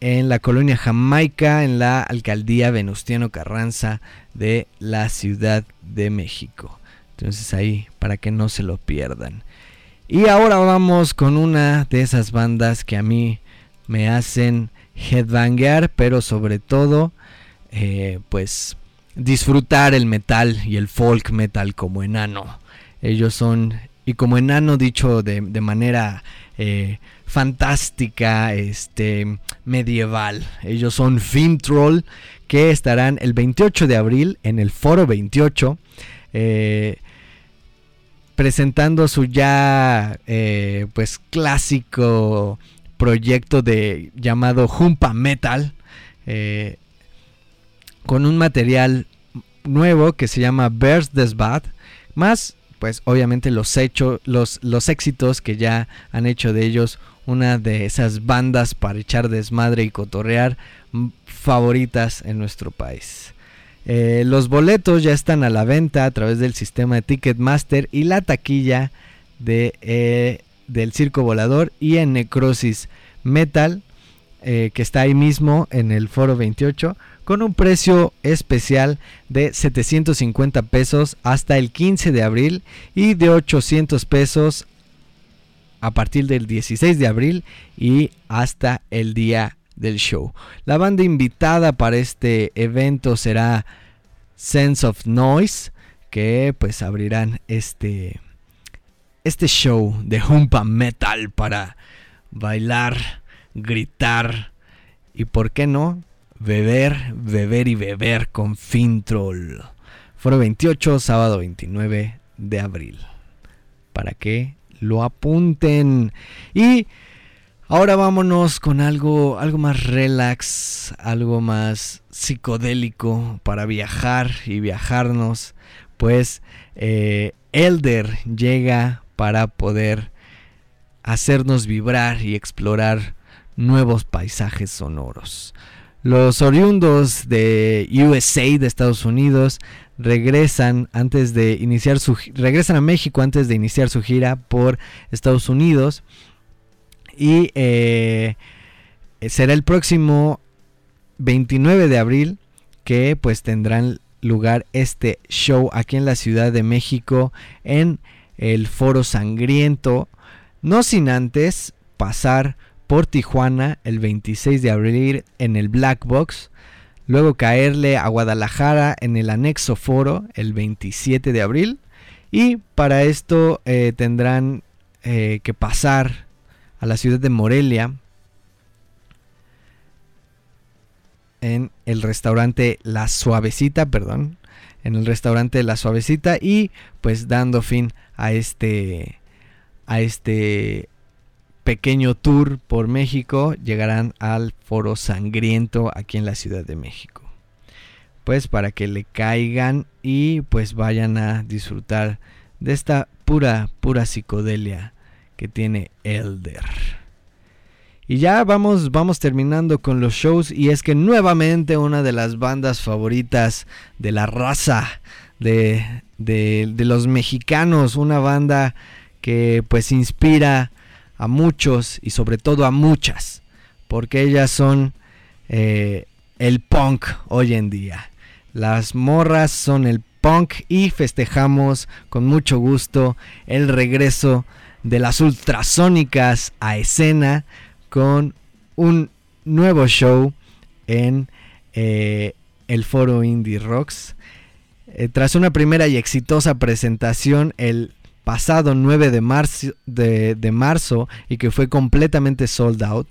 en la colonia Jamaica en la alcaldía Venustiano Carranza de la Ciudad de México entonces ahí para que no se lo pierdan y ahora vamos con una de esas bandas que a mí me hacen headbanguear, pero sobre todo, eh, pues disfrutar el metal y el folk metal como enano. Ellos son, y como enano dicho de, manera eh, fantástica, este, medieval. Ellos son Fintroll, que estarán el 28 de abril en el Foro 28. Eh, presentando su ya pues clásico proyecto de llamado Jumpa Metal eh, con un material nuevo que se llama Burst Des Bad más pues obviamente los hechos los, los éxitos que ya han hecho de ellos una de esas bandas para echar desmadre y cotorrear favoritas en nuestro país. Eh, los boletos ya están a la venta a través del sistema de Ticketmaster y la taquilla de eh, del Circo Volador y en Necrosis Metal, eh, que está ahí mismo en el Foro 28, con un precio especial de 750 pesos hasta el 15 de abril y de 800 pesos a partir del 16 de abril y hasta el día del show. La banda invitada para este evento será Sense of Noise, que pues abrirán este este show de Humpa Metal para bailar, gritar y, ¿por qué no? Beber, beber y beber con Fintroll. Foro 28, sábado 29 de abril. Para que lo apunten. Y Ahora vámonos con algo, algo más relax, algo más psicodélico para viajar y viajarnos. Pues eh, Elder llega para poder hacernos vibrar y explorar nuevos paisajes sonoros. Los oriundos de USA de Estados Unidos regresan antes de iniciar su regresan a México antes de iniciar su gira por Estados Unidos y eh, será el próximo 29 de abril que pues tendrán lugar este show aquí en la Ciudad de México en el Foro Sangriento. No sin antes pasar por Tijuana el 26 de abril en el Black Box. Luego caerle a Guadalajara en el anexo foro el 27 de abril. Y para esto eh, tendrán eh, que pasar a la ciudad de Morelia en el restaurante La Suavecita, perdón, en el restaurante La Suavecita y pues dando fin a este a este pequeño tour por México llegarán al Foro Sangriento aquí en la Ciudad de México. Pues para que le caigan y pues vayan a disfrutar de esta pura pura psicodelia que tiene Elder. Y ya vamos, vamos terminando con los shows y es que nuevamente una de las bandas favoritas de la raza de, de, los mexicanos, una banda que pues inspira a muchos y sobre todo a muchas, porque ellas son eh, el punk hoy en día. Las morras son el punk y festejamos con mucho gusto el regreso las ultrasónicas a escena con un nuevo show en eh, el foro Indie Rocks. Eh, tras una primera y exitosa presentación el pasado 9 de marzo, de, marzo y que fue completamente sold out,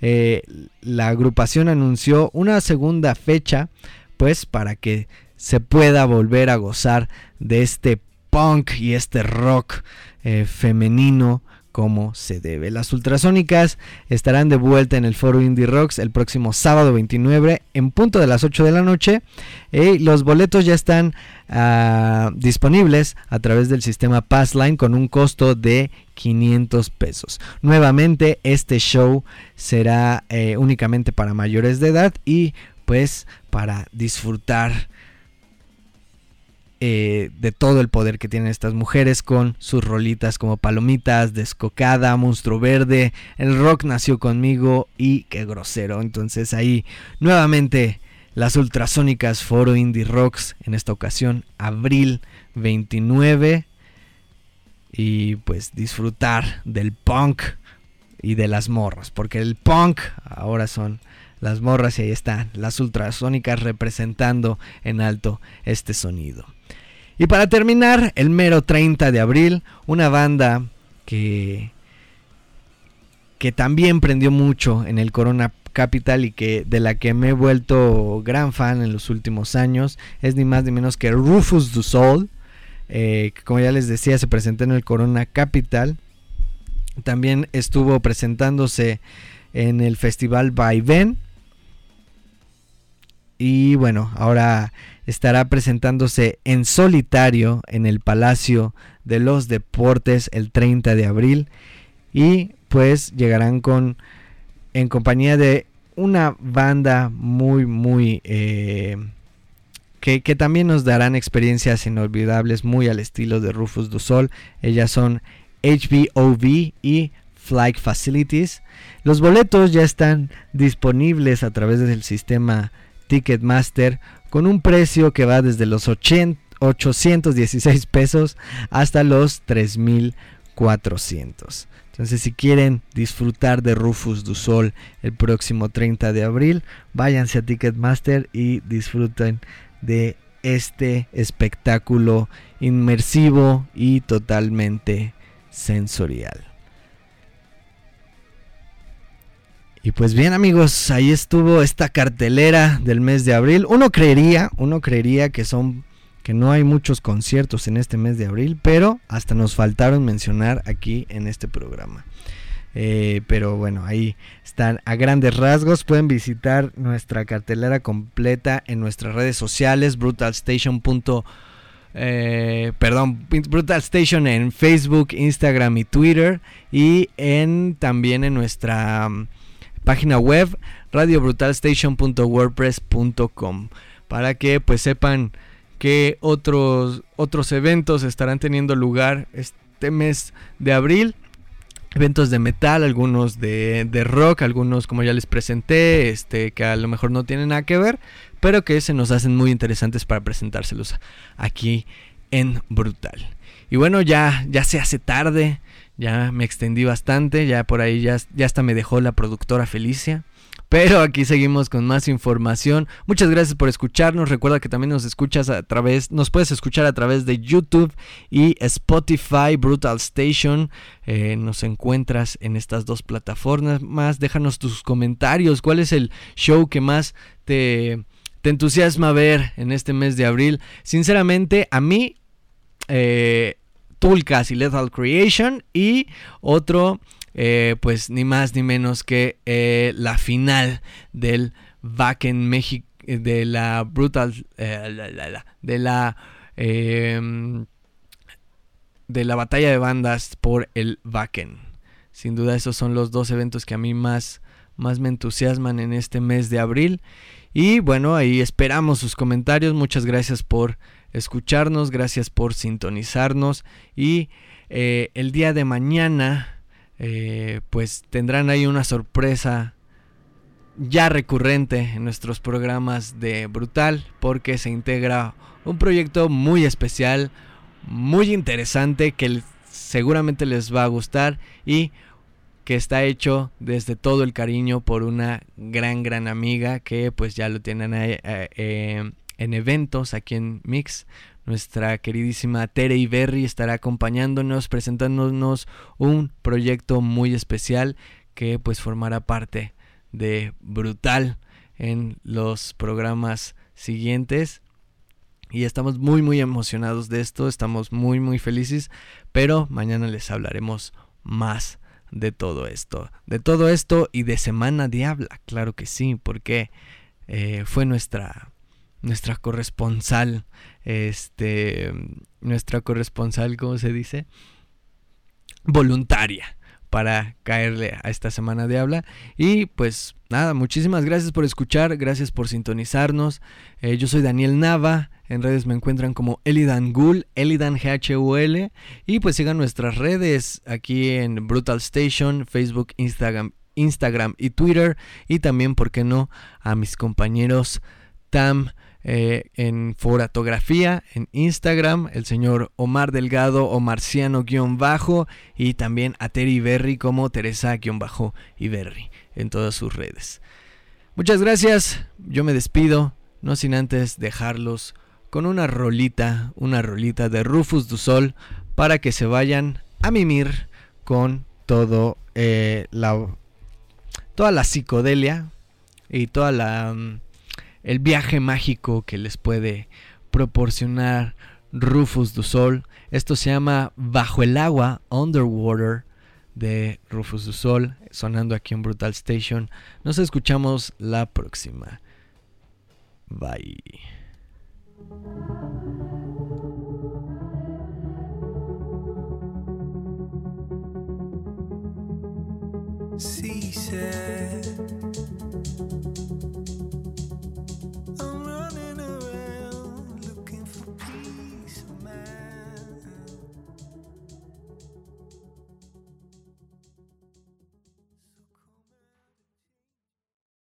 eh, la agrupación anunció una segunda fecha pues para que se pueda volver a gozar de este punk y este rock eh, femenino como se debe. Las ultrasónicas estarán de vuelta en el foro Indie Rocks el próximo sábado 29 en punto de las 8 de la noche. Y los boletos ya están ah, disponibles a través del sistema Passline con un costo de 500 pesos. Nuevamente este show será eh, únicamente para mayores de edad y pues para disfrutar eh, de todo el poder que tienen estas mujeres con sus rolitas como Palomitas, Descocada, Monstruo Verde, El Rock nació conmigo y qué grosero. Entonces ahí nuevamente las ultrasónicas Foro Indie Rocks en esta ocasión abril 29 y pues disfrutar del punk y de las morras porque el punk ahora son las morras y ahí están las ultrasónicas representando en alto este sonido. Y para terminar, el mero 30 de abril, una banda que, que también prendió mucho en el Corona Capital y que de la que me he vuelto gran fan en los últimos años es ni más ni menos que Rufus du Sol, eh, que como ya les decía se presentó en el Corona Capital. También estuvo presentándose en el festival Vaivén. Y bueno, ahora estará presentándose en solitario en el Palacio de los Deportes el 30 de abril y pues llegarán con en compañía de una banda muy muy eh, que, que, también nos darán experiencias inolvidables muy al estilo de Rufus du Sol ellas son HBOV y Flight Facilities. Los boletos ya están disponibles a través del sistema Ticketmaster con un precio que va desde los 816 pesos hasta los 3400. Entonces, si quieren disfrutar de Rufus du Sol el próximo 30 de abril, váyanse a Ticketmaster y disfruten de este espectáculo inmersivo y totalmente sensorial. Y pues bien amigos, ahí estuvo esta cartelera del mes de abril. Uno creería, uno creería que son que no hay muchos conciertos en este mes de abril, pero hasta nos faltaron mencionar aquí en este programa. Eh, pero bueno, ahí están a grandes rasgos. Pueden visitar nuestra cartelera completa en nuestras redes sociales, brutalstation. Eh, perdón, Brutal Station en Facebook, Instagram y Twitter y en también en nuestra página web radiobrutalstation.wordpress.com para que pues sepan que otros otros eventos estarán teniendo lugar este mes de abril eventos de metal, algunos de, de, rock, algunos como ya les presenté, este, que a lo mejor no tienen nada que ver, pero que se nos hacen muy interesantes para presentárselos aquí en Brutal. Y bueno, ya, ya se hace tarde, ya me extendí bastante, ya por ahí ya, ya hasta me dejó la productora Felicia. Pero aquí seguimos con más información. Muchas gracias por escucharnos. Recuerda que también nos escuchas a través, nos puedes escuchar a través de YouTube y Spotify, Brutal Station. Eh, nos encuentras en estas dos plataformas. Más, déjanos tus comentarios. ¿Cuál es el show que más te, te entusiasma ver en este mes de abril? Sinceramente, a mí, eh, Tulcas y Lethal Creation y otro eh, pues ni más ni menos que eh, la final del Wacken México, eh, de la Brutal, de la em, de la batalla de bandas por el Wacken. Sin duda esos son los dos eventos que a mí más, más me entusiasman en este mes de abril. Y bueno, ahí esperamos sus comentarios. Muchas gracias por escucharnos, gracias por sintonizarnos. Y el día de mañana eh, pues tendrán ahí una sorpresa ya recurrente en nuestros programas de Brutal porque se integra un proyecto muy especial, muy interesante que seguramente les va a gustar y que está hecho desde todo el cariño por una gran gran amiga que pues ya lo tienen eh, en eventos aquí en Mix nuestra queridísima Tere Iberri estará acompañándonos, presentándonos un proyecto muy especial que pues formará parte de Brutal en los programas siguientes. Y estamos muy muy emocionados de esto, estamos muy muy felices, pero mañana les hablaremos más de todo esto. De todo esto y de Semana Diabla, claro que sí, porque eh, fue nuestra nuestra corresponsal, este, nuestra corresponsal, ¿cómo se dice? Voluntaria para caerle a esta semana de habla. Y pues nada, muchísimas gracias por escuchar, gracias por sintonizarnos. Eh, yo soy Daniel Nava, en redes me encuentran como Elidan Gul, Elidan GHUL. Y pues sigan nuestras redes aquí en Brutal Station, Facebook, Instagram, Instagram y Twitter. Y también, ¿por qué no?, a mis compañeros Tam. Eh, en fotografía, en Instagram, el señor Omar Delgado o Marciano-bajo y también a Terry Berry como Teresa-bajo y Berry en todas sus redes. Muchas gracias, yo me despido, no sin antes dejarlos con una rolita, una rolita de Rufus du Sol para que se vayan a mimir con todo eh, la toda la psicodelia y toda la mm, el viaje mágico que les puede proporcionar Rufus du Sol. Esto se llama Bajo el agua, Underwater de Rufus du Sol, sonando aquí en Brutal Station. Nos escuchamos la próxima. Bye.